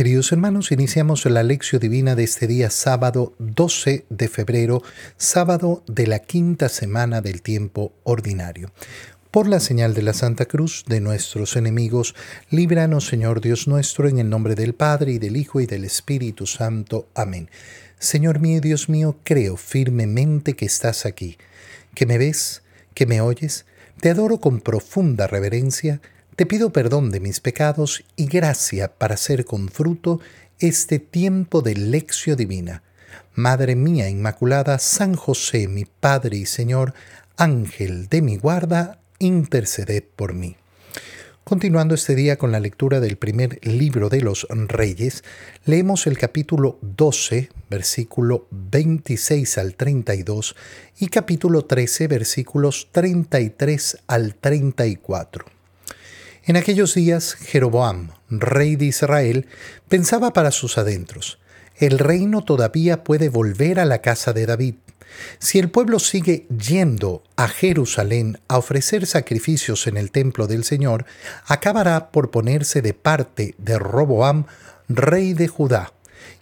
Queridos hermanos, iniciamos la lección divina de este día sábado 12 de febrero, sábado de la quinta semana del tiempo ordinario. Por la señal de la Santa Cruz de nuestros enemigos, líbranos Señor Dios nuestro, en el nombre del Padre y del Hijo y del Espíritu Santo. Amén. Señor mío Dios mío, creo firmemente que estás aquí, que me ves, que me oyes, te adoro con profunda reverencia, te pido perdón de mis pecados y gracia para hacer con fruto este tiempo de lección divina. Madre mía Inmaculada, San José, mi Padre y Señor, Ángel de mi guarda, interceded por mí. Continuando este día con la lectura del primer libro de los Reyes, leemos el capítulo 12, versículo 26 al 32 y capítulo 13, versículos 33 al 34. En aquellos días, Jeroboam, rey de Israel, pensaba para sus adentros, el reino todavía puede volver a la casa de David. Si el pueblo sigue yendo a Jerusalén a ofrecer sacrificios en el templo del Señor, acabará por ponerse de parte de Roboam, rey de Judá,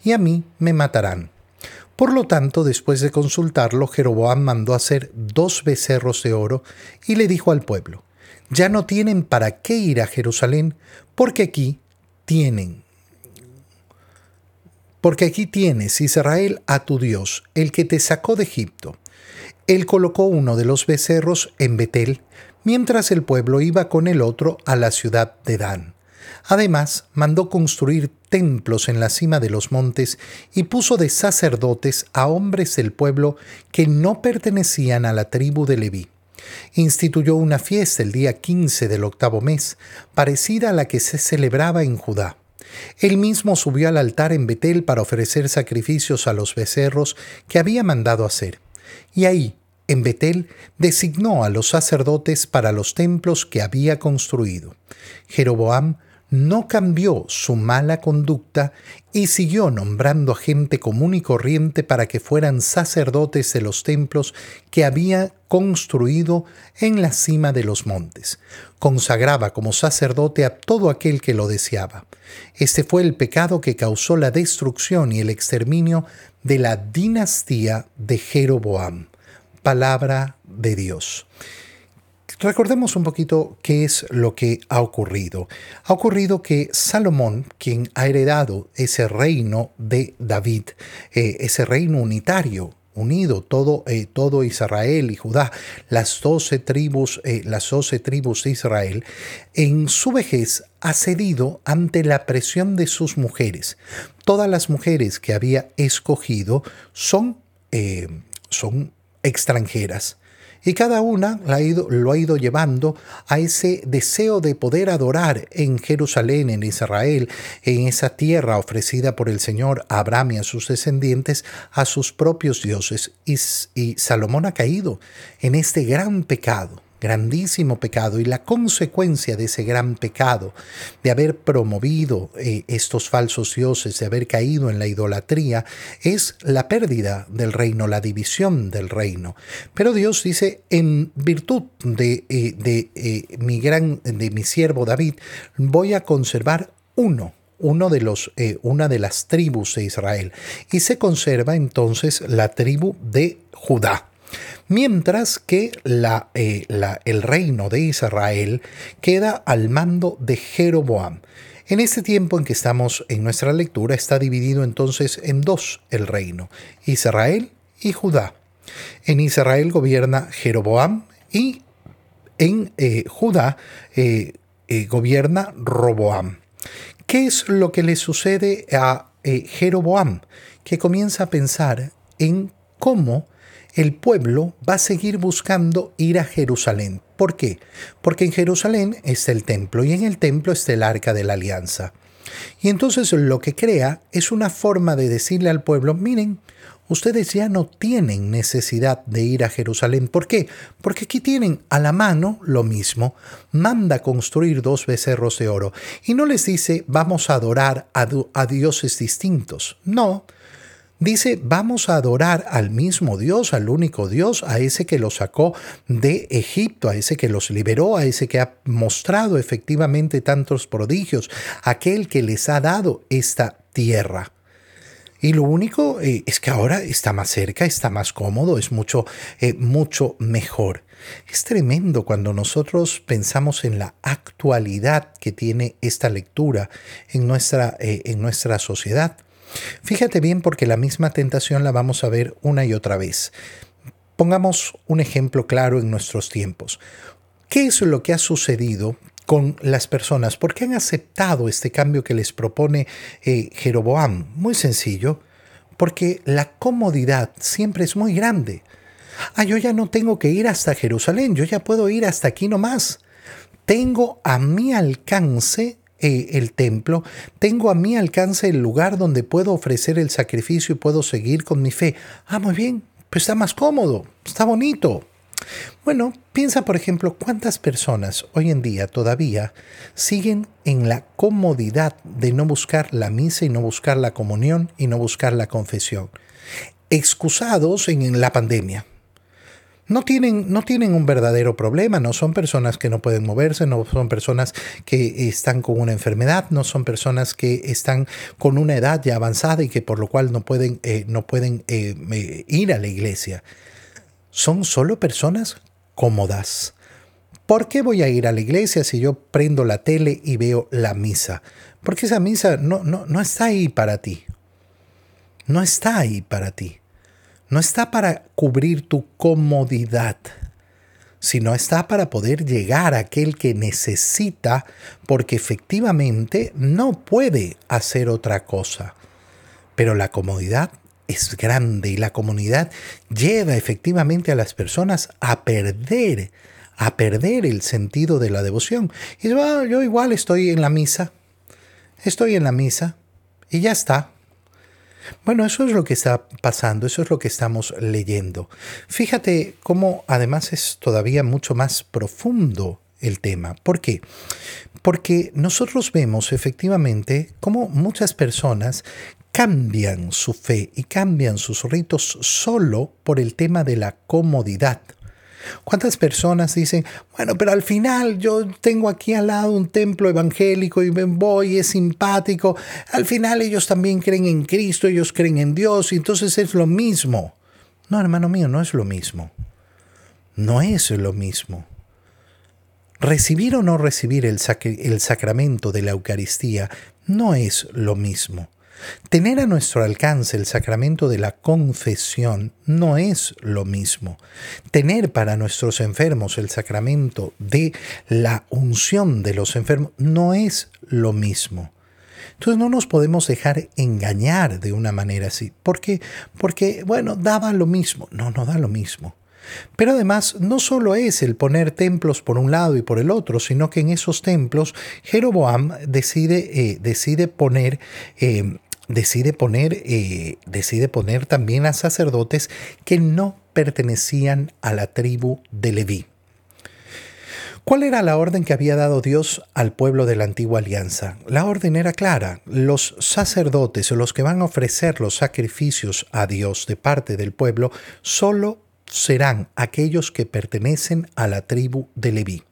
y a mí me matarán. Por lo tanto, después de consultarlo, Jeroboam mandó hacer dos becerros de oro y le dijo al pueblo, ya no tienen para qué ir a Jerusalén, porque aquí tienen. Porque aquí tienes, Israel, a tu Dios, el que te sacó de Egipto. Él colocó uno de los becerros en Betel, mientras el pueblo iba con el otro a la ciudad de Dan. Además, mandó construir templos en la cima de los montes y puso de sacerdotes a hombres del pueblo que no pertenecían a la tribu de Leví instituyó una fiesta el día 15 del octavo mes, parecida a la que se celebraba en Judá. Él mismo subió al altar en Betel para ofrecer sacrificios a los becerros que había mandado hacer. Y ahí, en Betel, designó a los sacerdotes para los templos que había construido. Jeroboam no cambió su mala conducta y siguió nombrando a gente común y corriente para que fueran sacerdotes de los templos que había construido en la cima de los montes. Consagraba como sacerdote a todo aquel que lo deseaba. Este fue el pecado que causó la destrucción y el exterminio de la dinastía de Jeroboam. Palabra de Dios. Recordemos un poquito qué es lo que ha ocurrido. Ha ocurrido que Salomón, quien ha heredado ese reino de David, eh, ese reino unitario, unido todo, eh, todo Israel y Judá, las doce tribus, eh, las doce tribus de Israel, en su vejez ha cedido ante la presión de sus mujeres. Todas las mujeres que había escogido son, son extranjeras. Y cada una lo ha ido llevando a ese deseo de poder adorar en Jerusalén, en Israel, en esa tierra ofrecida por el Señor a Abraham y a sus descendientes, a sus propios dioses. y Salomón ha caído en este gran pecado grandísimo pecado y la consecuencia de ese gran pecado, de haber promovido eh, estos falsos dioses, de haber caído en la idolatría, es la pérdida del reino, la división del reino. Pero Dios dice, en virtud de, eh, de eh, mi gran, de mi siervo David, voy a conservar uno uno de los, una de las tribus de Israel. Y se conserva entonces la tribu de Judá mientras que eh, el reino de Israel queda al mando de Jeroboam. En este tiempo en que estamos en nuestra lectura está dividido entonces en dos el reino, Israel y Judá. En Israel gobierna Jeroboam y en eh, Judá eh, gobierna Roboam. ¿Qué es lo que le sucede a Jeroboam? Que comienza a pensar en cómo el pueblo va a seguir buscando ir a Jerusalén. ¿Por qué? Porque en Jerusalén está el templo y en el templo está el arca de la alianza. Y entonces lo que crea es una forma de decirle al pueblo, miren, ustedes ya no tienen necesidad de ir a Jerusalén. ¿Por qué? Porque aquí tienen a la mano lo mismo. Manda construir dos becerros de oro. Y no les dice, vamos a adorar a, a dioses distintos. No, Dice, vamos a adorar al mismo Dios, al único Dios, a ese que los sacó de Egipto, a ese que los liberó, a ese que ha mostrado efectivamente tantos prodigios, aquel que les ha dado esta tierra. Y lo único eh, es que ahora está más cerca, está más cómodo, es mucho, eh, mucho mejor. Es tremendo cuando nosotros pensamos en la actualidad que tiene esta lectura en nuestra, eh, en nuestra sociedad. Fíjate bien porque la misma tentación la vamos a ver una y otra vez. Pongamos un ejemplo claro en nuestros tiempos. ¿Qué es lo que ha sucedido con las personas? ¿Por qué han aceptado este cambio que les propone eh, Jeroboam? Muy sencillo, porque la comodidad siempre es muy grande. Ah, yo ya no tengo que ir hasta Jerusalén, yo ya puedo ir hasta aquí nomás. Tengo a mi alcance eh, el templo, tengo a mi alcance el lugar donde puedo ofrecer el sacrificio y puedo seguir con mi fe. Ah, muy bien, pues está más cómodo, está bonito. Bueno, piensa por ejemplo cuántas personas hoy en día todavía siguen en la comodidad de no buscar la misa y no buscar la comunión y no buscar la confesión. Excusados en la pandemia, no tienen, no tienen un verdadero problema, no son personas que no pueden moverse, no son personas que están con una enfermedad, no son personas que están con una edad ya avanzada y que por lo cual no pueden, eh, no pueden eh, ir a la iglesia. Son solo personas cómodas. ¿Por qué voy a ir a la iglesia si yo prendo la tele y veo la misa? Porque esa misa no, no, no está ahí para ti. No está ahí para ti no está para cubrir tu comodidad, sino está para poder llegar a aquel que necesita porque efectivamente no puede hacer otra cosa. Pero la comodidad es grande y la comunidad lleva efectivamente a las personas a perder, a perder el sentido de la devoción. Y yo igual estoy en la misa, estoy en la misa y ya está. Bueno, eso es lo que está pasando, eso es lo que estamos leyendo. Fíjate cómo además es todavía mucho más profundo el tema. ¿Por qué? Porque nosotros vemos efectivamente cómo muchas personas cambian su fe y cambian sus ritos solo por el tema de la comodidad. ¿Cuántas personas dicen, bueno, pero al final yo tengo aquí al lado un templo evangélico y me voy, es simpático, al final ellos también creen en Cristo, ellos creen en Dios, y entonces es lo mismo? No, hermano mío, no es lo mismo. No es lo mismo. Recibir o no recibir el, el sacramento de la Eucaristía no es lo mismo. Tener a nuestro alcance el sacramento de la confesión no es lo mismo. Tener para nuestros enfermos el sacramento de la unción de los enfermos no es lo mismo. Entonces no nos podemos dejar engañar de una manera así. ¿Por qué? Porque, bueno, daba lo mismo. No, no da lo mismo. Pero además no solo es el poner templos por un lado y por el otro, sino que en esos templos Jeroboam decide, eh, decide poner eh, decide poner, eh, decide poner también a sacerdotes que no pertenecían a la tribu de Leví. ¿Cuál era la orden que había dado Dios al pueblo de la antigua alianza? La orden era clara. Los sacerdotes, los que van a ofrecer los sacrificios a Dios de parte del pueblo, solo serán aquellos que pertenecen a la tribu de Leví.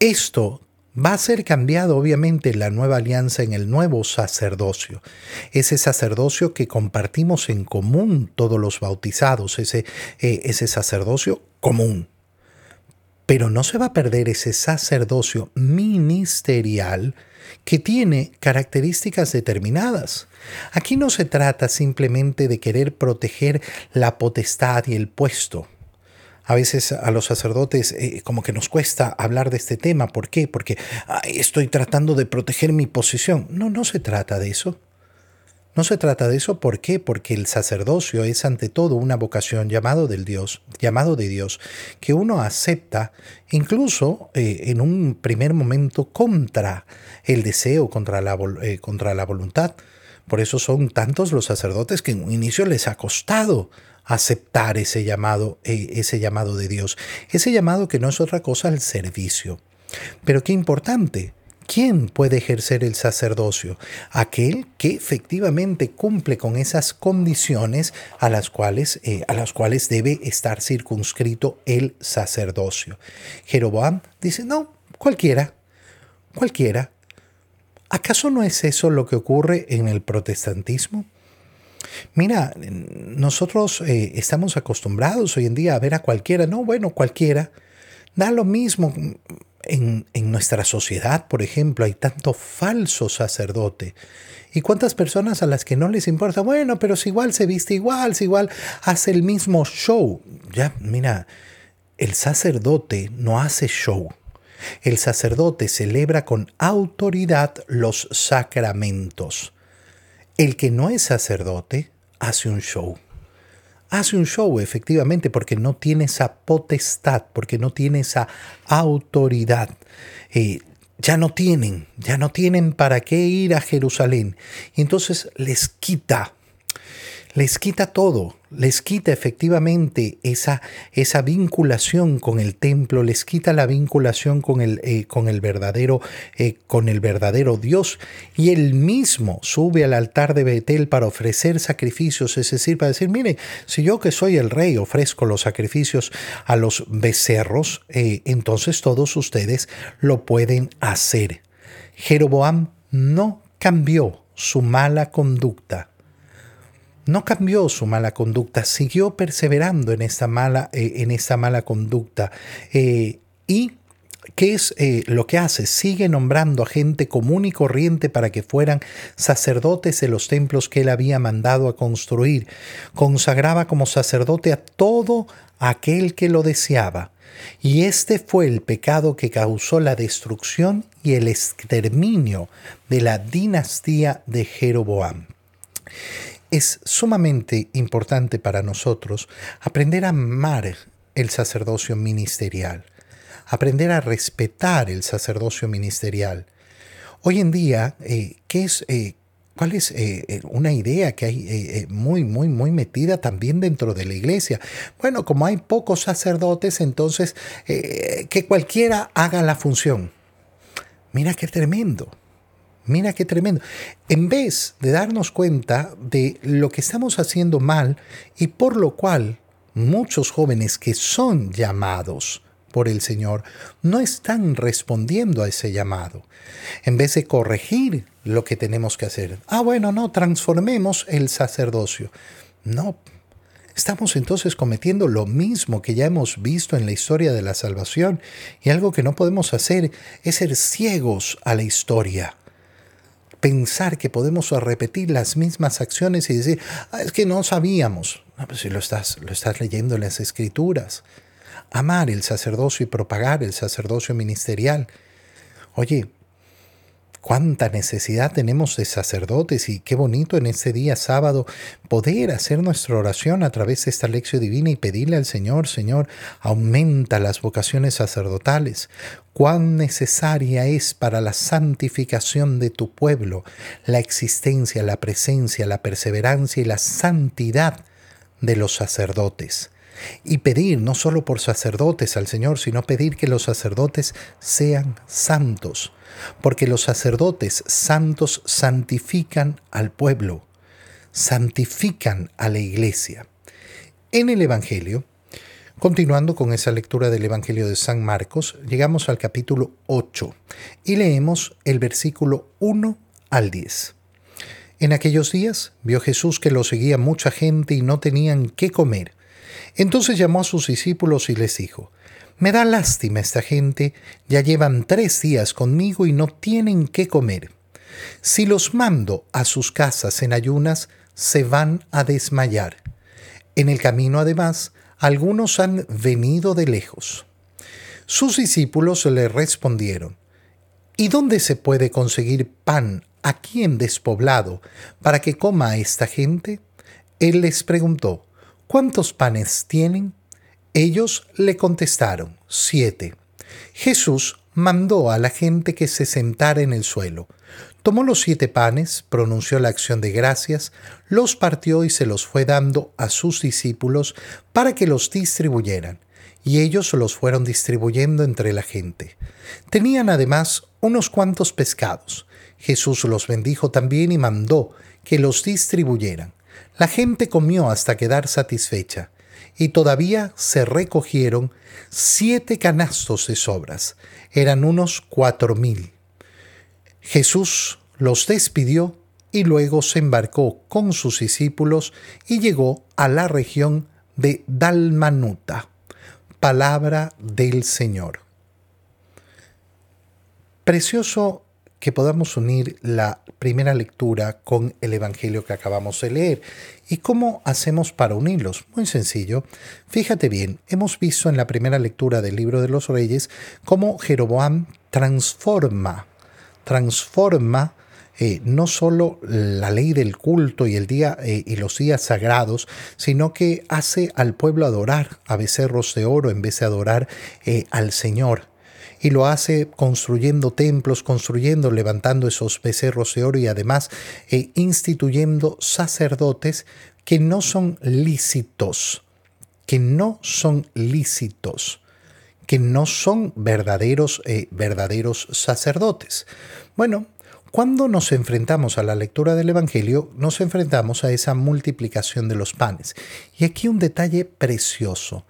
Esto va a ser cambiado obviamente la nueva alianza en el nuevo sacerdocio. Ese sacerdocio que compartimos en común todos los bautizados, ese, eh, ese sacerdocio común. Pero no se va a perder ese sacerdocio ministerial que tiene características determinadas. Aquí no se trata simplemente de querer proteger la potestad y el puesto a veces a los sacerdotes eh, como que nos cuesta hablar de este tema. ¿Por qué? Porque estoy tratando de proteger mi posición. No, no se trata de eso. No se trata de eso, ¿por qué? Porque el sacerdocio es ante todo una vocación llamado del Dios, llamado de Dios, que uno acepta incluso eh, en un primer momento contra el deseo, contra la, eh, contra la voluntad. Por eso son tantos los sacerdotes que en un inicio les ha costado aceptar ese llamado, eh, ese llamado de Dios, ese llamado que no es otra cosa el servicio. Pero qué importante ¿Quién puede ejercer el sacerdocio? Aquel que efectivamente cumple con esas condiciones a las cuales, eh, a las cuales debe estar circunscrito el sacerdocio. Jeroboam dice, no, cualquiera, cualquiera. ¿Acaso no es eso lo que ocurre en el protestantismo? Mira, nosotros eh, estamos acostumbrados hoy en día a ver a cualquiera, no, bueno, cualquiera. Da lo mismo en, nuestra sociedad, por ejemplo, hay tanto falso sacerdote. ¿Y cuántas personas a las que no les importa? Bueno, pero si igual se viste igual, si igual hace el mismo show. Ya, mira, el sacerdote no hace show. El sacerdote celebra con autoridad los sacramentos. El que no es sacerdote hace un show hace un show, efectivamente, porque no tiene esa potestad, porque no tiene esa autoridad. Eh, ya no tienen, ya no tienen para qué ir a Jerusalén. Y entonces les quita les quita todo, les quita efectivamente esa, esa vinculación con el templo, les quita la vinculación con el, eh, con el, verdadero, eh, con el verdadero Dios. Y él mismo sube al altar de Betel para ofrecer sacrificios, es decir, para decir, mire, si yo que soy el rey ofrezco los sacrificios a los becerros, eh, entonces todos ustedes lo pueden hacer. Jeroboam no cambió su mala conducta no cambió su mala conducta, siguió perseverando en esta mala, eh, en esta mala conducta. Eh, y ¿Qué es eh, lo que hace? Sigue nombrando a gente común y corriente para que fueran sacerdotes de los templos que él había mandado a construir. Consagraba como sacerdote a todo aquel que lo deseaba. Y este fue el pecado que causó la destrucción y el exterminio de la dinastía de Jeroboam es sumamente importante para nosotros aprender a amar el sacerdocio ministerial, aprender a respetar el sacerdocio ministerial. Hoy en día, eh, ¿qué es, eh, ¿cuál es eh, una idea que hay muy, muy, muy metida también dentro de la iglesia? Bueno, como hay pocos sacerdotes, entonces que cualquiera haga la función. Mira qué tremendo. Mira qué tremendo. En vez de darnos cuenta de lo que estamos haciendo mal y por lo cual muchos jóvenes que son llamados por el Señor no están respondiendo a ese llamado. En vez de corregir lo que tenemos que hacer. Ah, bueno, no, transformemos el sacerdocio. No, Estamos entonces cometiendo lo mismo que ya hemos visto en la historia de la salvación y algo que no podemos hacer es ser ciegos a la historia pensar que podemos repetir las mismas acciones y decir, ah, es que no sabíamos. Pues si lo estás, lo estás leyendo en las escrituras. Amar el sacerdocio y propagar el sacerdocio ministerial. Oye, cuánta necesidad tenemos de sacerdotes y qué bonito en este día sábado poder hacer nuestra oración a través de esta lección divina y pedirle al Señor, Señor, aumenta las vocaciones sacerdotales. Cuán necesaria es para la santificación de tu pueblo la existencia, la presencia, la perseverancia y la santidad de los sacerdotes y pedir no solo por sacerdotes al Señor, sino pedir que los sacerdotes sean santos, porque los sacerdotes santos santifican al pueblo, santifican a la iglesia. En el Evangelio, continuando con esa lectura del Evangelio de San Marcos, llegamos al capítulo 8 y leemos el versículo 1 al 10. En aquellos días vio Jesús que lo seguía mucha gente y no tenían qué comer. Entonces llamó a sus discípulos y les dijo, Me da lástima esta gente, ya llevan tres días conmigo y no tienen qué comer. Si los mando a sus casas en ayunas, se van a desmayar. En el camino, además, algunos han venido de lejos. Sus discípulos le respondieron, ¿Y dónde se puede conseguir pan aquí en despoblado para que coma esta gente? Él les preguntó, ¿Cuántos panes tienen? Ellos le contestaron, siete. Jesús mandó a la gente que se sentara en el suelo. Tomó los siete panes, pronunció la acción de gracias, los partió y se los fue dando a sus discípulos para que los distribuyeran. y ellos los fueron distribuyendo entre la gente. Tenían además unos cuantos pescados. Jesús los bendijo también y mandó que los distribuyeran. La gente comió hasta quedar satisfecha, y todavía se recogieron siete canastos de sobras. Eran unos cuatro mil. Jesús los despidió y luego se embarcó con sus discípulos y llegó a la región de Dalmanuta. Palabra del Señor. Precioso que podamos unir la primera lectura con el Evangelio que acabamos de leer. ¿Y cómo hacemos para unirlos? Muy sencillo. Fíjate bien, hemos visto en la primera lectura del libro de los reyes cómo Jeroboam transforma, transforma eh, no solo la ley del culto y el día eh, y los días sagrados, sino que hace al pueblo adorar a becerros de oro en vez de adorar eh, al Señor y lo hace construyendo templos, construyendo, levantando esos becerros de oro y además instituyendo sacerdotes que no son lícitos, que no son lícitos, que no son verdaderos, verdaderos sacerdotes. Bueno, cuando nos enfrentamos a la lectura del Evangelio, nos enfrentamos a esa multiplicación de los panes. Y aquí un detalle precioso.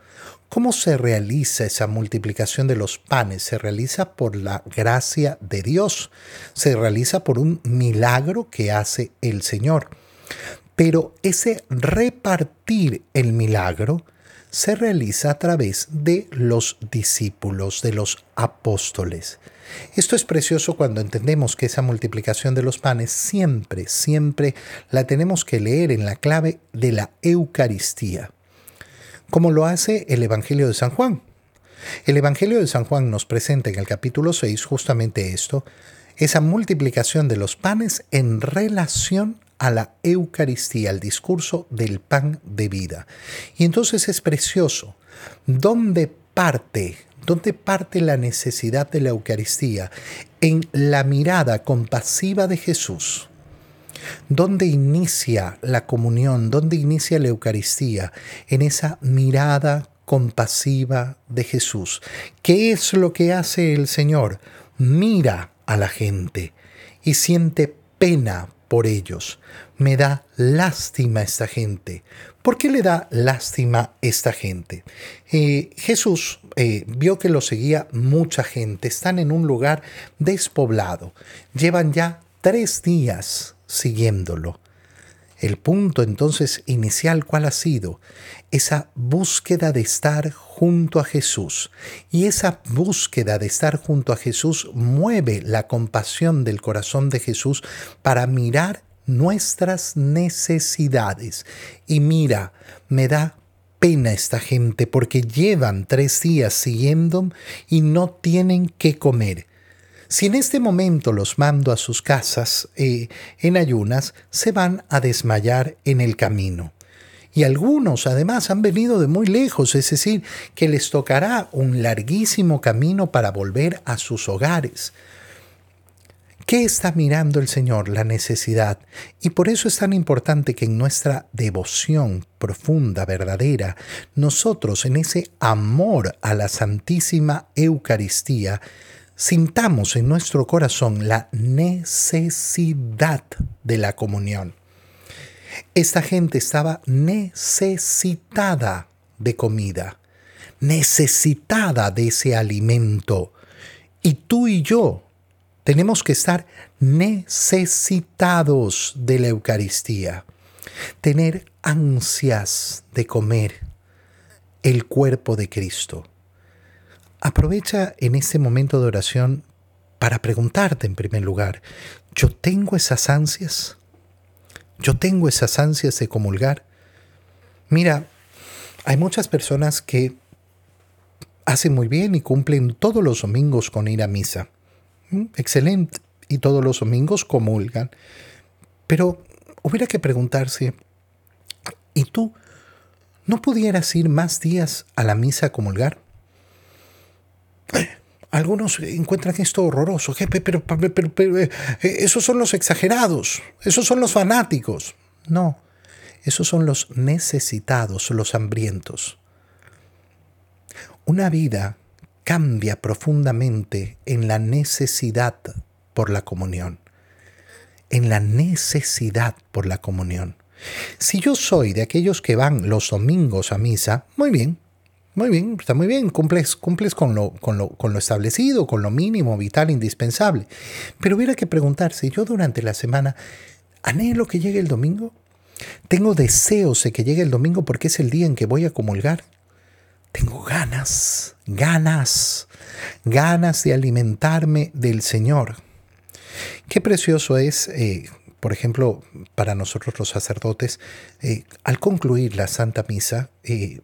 ¿Cómo se realiza esa multiplicación de los panes? Se realiza por la gracia de Dios. Se realiza por un milagro que hace el Señor. Pero ese repartir el milagro se realiza a través de los discípulos, de los apóstoles. Esto es precioso cuando entendemos que esa multiplicación de los panes siempre, siempre la tenemos que leer en la clave de la Eucaristía, como lo hace el Evangelio de San Juan. El Evangelio de San Juan nos presenta en el capítulo 6 justamente esto, esa multiplicación de los panes en relación a la Eucaristía, al discurso del pan de vida. Y entonces es precioso, ¿dónde parte ¿Dónde parte la necesidad de la Eucaristía? En la mirada compasiva de Jesús. ¿Dónde inicia la comunión? ¿Dónde inicia la Eucaristía? En esa mirada compasiva de Jesús. ¿Qué es lo que hace el Señor? Mira a la gente y siente pena por ellos. Me da lástima esta gente. ¿Por qué le da lástima esta gente? Eh, Jesús eh, vio que lo seguía mucha gente. Están en un lugar despoblado. Llevan ya tres días siguiéndolo. El punto entonces inicial, ¿cuál ha sido? Esa búsqueda de estar junto a Jesús. Y esa búsqueda de estar junto a Jesús mueve la compasión del corazón de Jesús para mirar nuestras necesidades. Y mira, me da pena esta gente porque llevan tres días siguiendo y no tienen que comer. Si en este momento los mando a sus casas eh, en ayunas, se van a desmayar en el camino. Y algunos además han venido de muy lejos, es decir, que les tocará un larguísimo camino para volver a sus hogares. ¿Qué está mirando el Señor? La necesidad. Y por eso es tan importante que en nuestra devoción profunda, verdadera, nosotros en ese amor a la Santísima Eucaristía, sintamos en nuestro corazón la necesidad de la comunión. Esta gente estaba necesitada de comida, necesitada de ese alimento. Y tú y yo tenemos que estar necesitados de la Eucaristía, tener ansias de comer el cuerpo de Cristo. Aprovecha en este momento de oración para preguntarte en primer lugar, ¿yo tengo esas ansias? ¿Yo tengo esas ansias de comulgar? Mira, hay muchas personas que hacen muy bien y cumplen todos los domingos con ir a misa. Mm, excelente. Y todos los domingos comulgan. Pero hubiera que preguntarse, ¿y tú no pudieras ir más días a la misa a comulgar? Algunos encuentran esto horroroso, pero, pero, eh, esos son los exagerados, esos son los fanáticos. No, esos son los necesitados, los hambrientos. Una vida cambia profundamente en la necesidad por la comunión. En la necesidad por la comunión. Si yo soy de aquellos que van los domingos a misa, muy bien, muy bien, está muy bien, cumples, cumples con, lo, con, lo, con lo establecido, con lo mínimo, vital, indispensable. Pero hubiera que preguntarse, yo durante la semana, ¿anhelo que llegue el domingo? ¿Tengo deseos de que llegue el domingo porque es el día en que voy a comulgar? Tengo ganas, ganas, ganas de alimentarme del Señor. Qué precioso es eh, por ejemplo, para nosotros los sacerdotes, eh, al concluir la Santa Misa, eh,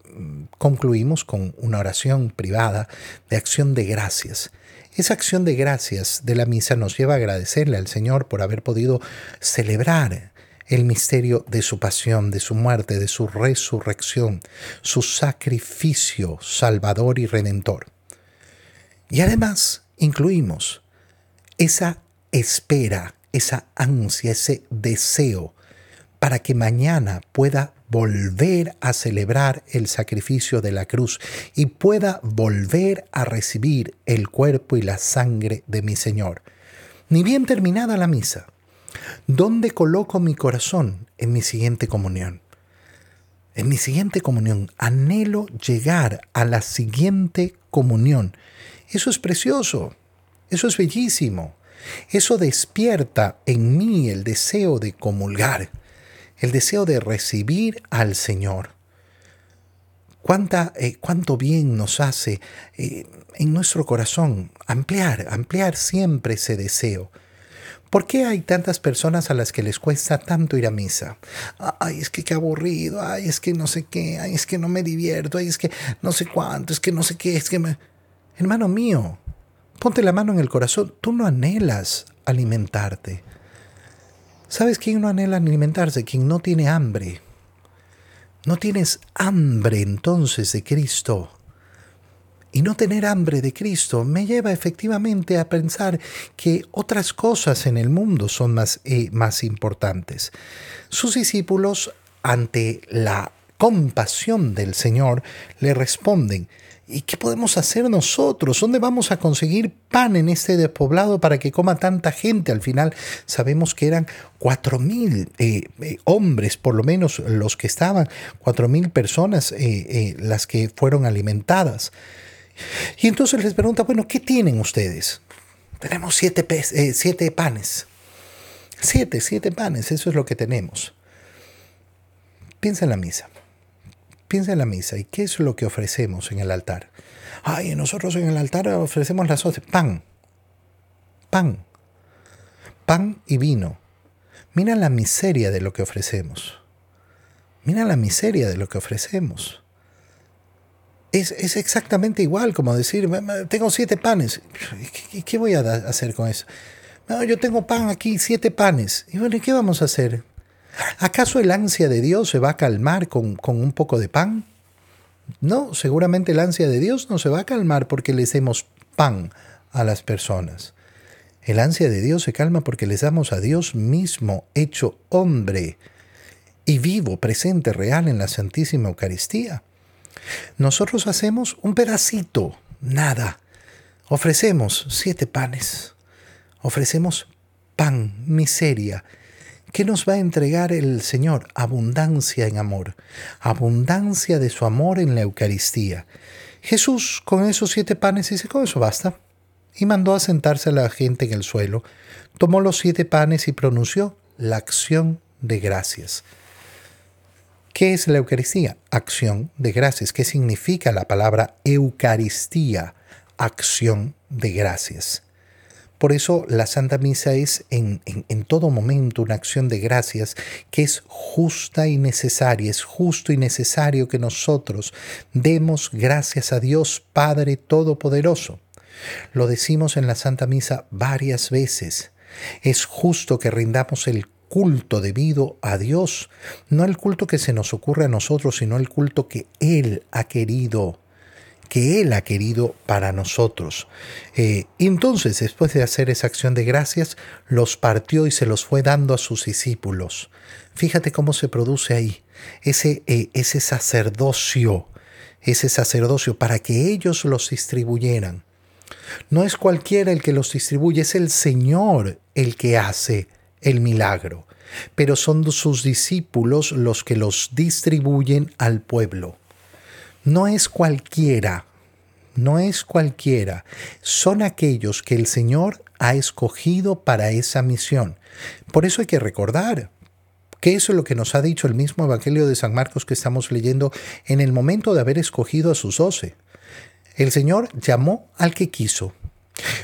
concluimos con una oración privada de acción de gracias. Esa acción de gracias de la misa nos lleva a agradecerle al Señor por haber podido celebrar el misterio de su pasión, de su muerte, de su resurrección, su sacrificio salvador y redentor. Y además incluimos esa espera esa ansia, ese deseo, para que mañana pueda volver a celebrar el sacrificio de la cruz y pueda volver a recibir el cuerpo y la sangre de mi Señor. Ni bien terminada la misa, ¿dónde coloco mi corazón en mi siguiente comunión? En mi siguiente comunión, anhelo llegar a la siguiente comunión. Eso es precioso, eso es bellísimo. Eso despierta en mí el deseo de comulgar, el deseo de recibir al Señor. Cuánta, eh, cuánto bien nos hace eh, en nuestro corazón ampliar, ampliar siempre ese deseo. ¿Por qué hay tantas personas a las que les cuesta tanto ir a misa? Ay, es que qué aburrido, ay, es que no sé qué, ay, es que no me divierto, ay, es que no sé cuánto, es que no sé qué, es que me... Hermano mío, Ponte la mano en el corazón. Tú no anhelas alimentarte. ¿Sabes quién no anhela alimentarse? Quien no tiene hambre. No tienes hambre entonces de Cristo. Y no tener hambre de Cristo me lleva efectivamente a pensar que otras cosas en el mundo son más, eh, más importantes. Sus discípulos, ante la compasión del Señor, le responden, ¿Y qué podemos hacer nosotros? ¿Dónde vamos a conseguir pan en este despoblado para que coma tanta gente? Al final sabemos que eran cuatro mil eh, eh, hombres, por lo menos los que estaban, cuatro mil personas eh, las que fueron alimentadas. Y entonces les pregunta, bueno, ¿qué tienen ustedes? Tenemos siete, siete panes. Siete, siete panes, eso es lo que tenemos. Piensa en la misa. Piensa en la misa y qué es lo que ofrecemos en el altar. Ay, nosotros en el altar ofrecemos las cosas. Pan. Pan. Pan y vino. Mira la miseria de lo que ofrecemos. Mira la miseria de lo que ofrecemos. Es, exactamente igual como decir, tengo siete panes. ¿Y qué voy a hacer con eso? No, yo tengo pan aquí, siete panes. Y bueno, ¿y qué vamos a hacer? ¿Acaso el ansia de Dios se va a calmar con, un poco de pan? No, seguramente el ansia de Dios no se va a calmar porque les demos pan a las personas. El ansia de Dios se calma porque les damos a Dios mismo hecho hombre y vivo, presente, real en la Santísima Eucaristía. Nosotros hacemos un pedacito, nada. Ofrecemos siete panes. Ofrecemos pan, miseria, ¿Qué nos va a entregar el Señor? Abundancia en amor, abundancia de su amor en la Eucaristía. Jesús con esos siete panes dice, con eso basta. Y mandó a sentarse a la gente en el suelo, tomó los siete panes y pronunció la acción de gracias. ¿Qué es la Eucaristía? Acción de gracias. ¿Qué significa la palabra Eucaristía? Acción de gracias. Por eso la Santa Misa es en, todo momento una acción de gracias que es justa y necesaria. Es justo y necesario que nosotros demos gracias a Dios Padre Todopoderoso. Lo decimos en la Santa Misa varias veces. Es justo que rindamos el culto debido a Dios, no el culto que se nos ocurre a nosotros, sino el culto que Él ha querido que Él ha querido para nosotros. Eh, entonces, después de hacer esa acción de gracias, los partió y se los fue dando a sus discípulos. Fíjate cómo se produce ahí ese, eh, ese sacerdocio, ese sacerdocio para que ellos los distribuyeran. No es cualquiera el que los distribuye, es el Señor el que hace el milagro, pero son sus discípulos los que los distribuyen al pueblo. No es cualquiera, no es cualquiera, son aquellos que el Señor ha escogido para esa misión. Por eso hay que recordar que eso es lo que nos ha dicho el mismo Evangelio de San Marcos que estamos leyendo en el momento de haber escogido a sus doce. El Señor llamó al que quiso.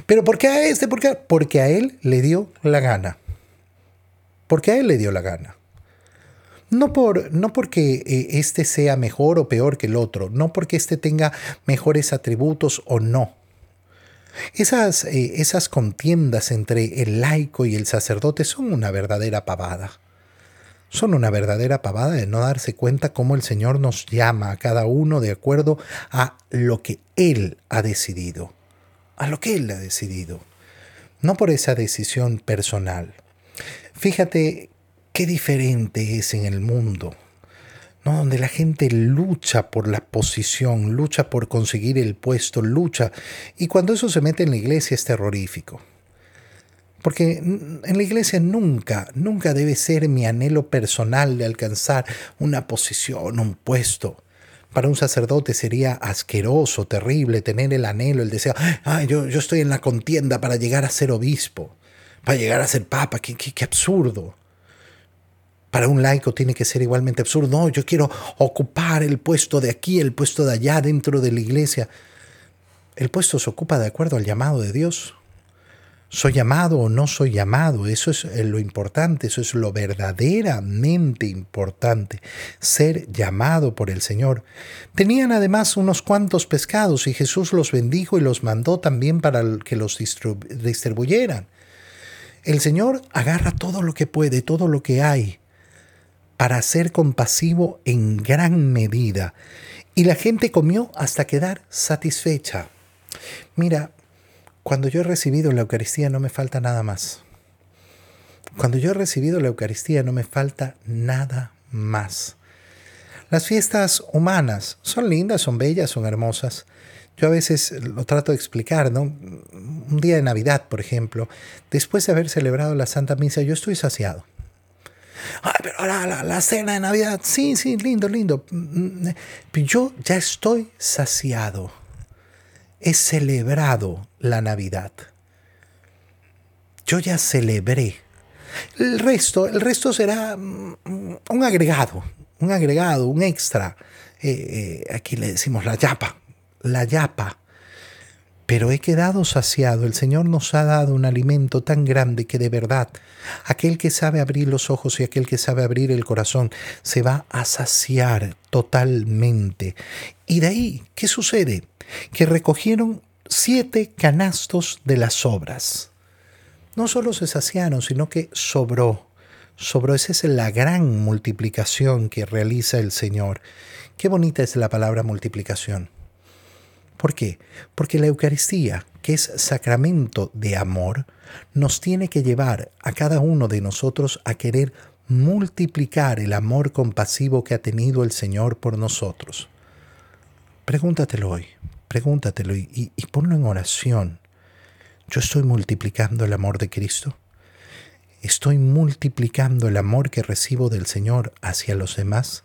¿Pero por qué a este? ¿Por qué? Porque a él le dio la gana. Porque a él le dio la gana. No, por, no porque este sea mejor o peor que el otro, no porque este tenga mejores atributos o no. Esas, eh, esas contiendas entre el laico y el sacerdote son una verdadera pavada. Son una verdadera pavada de no darse cuenta cómo el Señor nos llama a cada uno de acuerdo a lo que Él ha decidido. A lo que Él ha decidido. No por esa decisión personal. Fíjate qué diferente es en el mundo ¿no? donde la gente lucha por la posición, lucha por conseguir el puesto, lucha, y cuando eso se mete en la iglesia es terrorífico. Porque en la iglesia nunca, nunca debe ser mi anhelo personal de alcanzar una posición, un puesto. Para un sacerdote sería asqueroso, terrible tener el anhelo, el deseo, ay, yo, yo estoy en la contienda para llegar a ser obispo, para llegar a ser papa, qué, qué, qué absurdo para un laico tiene que ser igualmente absurdo. No, yo quiero ocupar el puesto de aquí, el puesto de allá dentro de la iglesia. El puesto se ocupa de acuerdo al llamado de Dios. ¿Soy llamado o no soy llamado? Eso es lo importante, eso es lo verdaderamente importante, ser llamado por el Señor. Tenían además unos cuantos pescados y Jesús los bendijo y los mandó también para que los distribuyeran. El Señor agarra todo lo que puede, todo lo que hay, para ser compasivo en gran medida. Y la gente comió hasta quedar satisfecha. Mira, cuando yo he recibido la Eucaristía no me falta nada más. Cuando yo he recibido la Eucaristía no me falta nada más. Las fiestas humanas son lindas, son bellas, son hermosas. Yo a veces lo trato de explicar, ¿no? Un día de Navidad, por ejemplo, después de haber celebrado la Santa Misa, yo estoy saciado. Pero ahora la, cena de Navidad, sí, sí, lindo, lindo. Yo ya estoy saciado. He celebrado la Navidad. Yo ya celebré. El resto, el resto será mm, un agregado, un agregado, un extra. Eh, eh, aquí le decimos la yapa, la yapa pero he quedado saciado. El Señor nos ha dado un alimento tan grande que de verdad aquel que sabe abrir los ojos y aquel que sabe abrir el corazón se va a saciar totalmente. Y de ahí, ¿qué sucede? Que recogieron siete canastos de las sobras. No solo se saciaron, sino que sobró. Sobró, esa es la gran multiplicación que realiza el Señor. Qué bonita es la palabra multiplicación. ¿Por qué? Porque la Eucaristía, que es sacramento de amor, nos tiene que llevar a cada uno de nosotros a querer multiplicar el amor compasivo que ha tenido el Señor por nosotros. Pregúntatelo hoy, pregúntatelo y, y ponlo en oración. ¿Yo estoy multiplicando el amor de Cristo? ¿Estoy multiplicando el amor que recibo del Señor hacia los demás?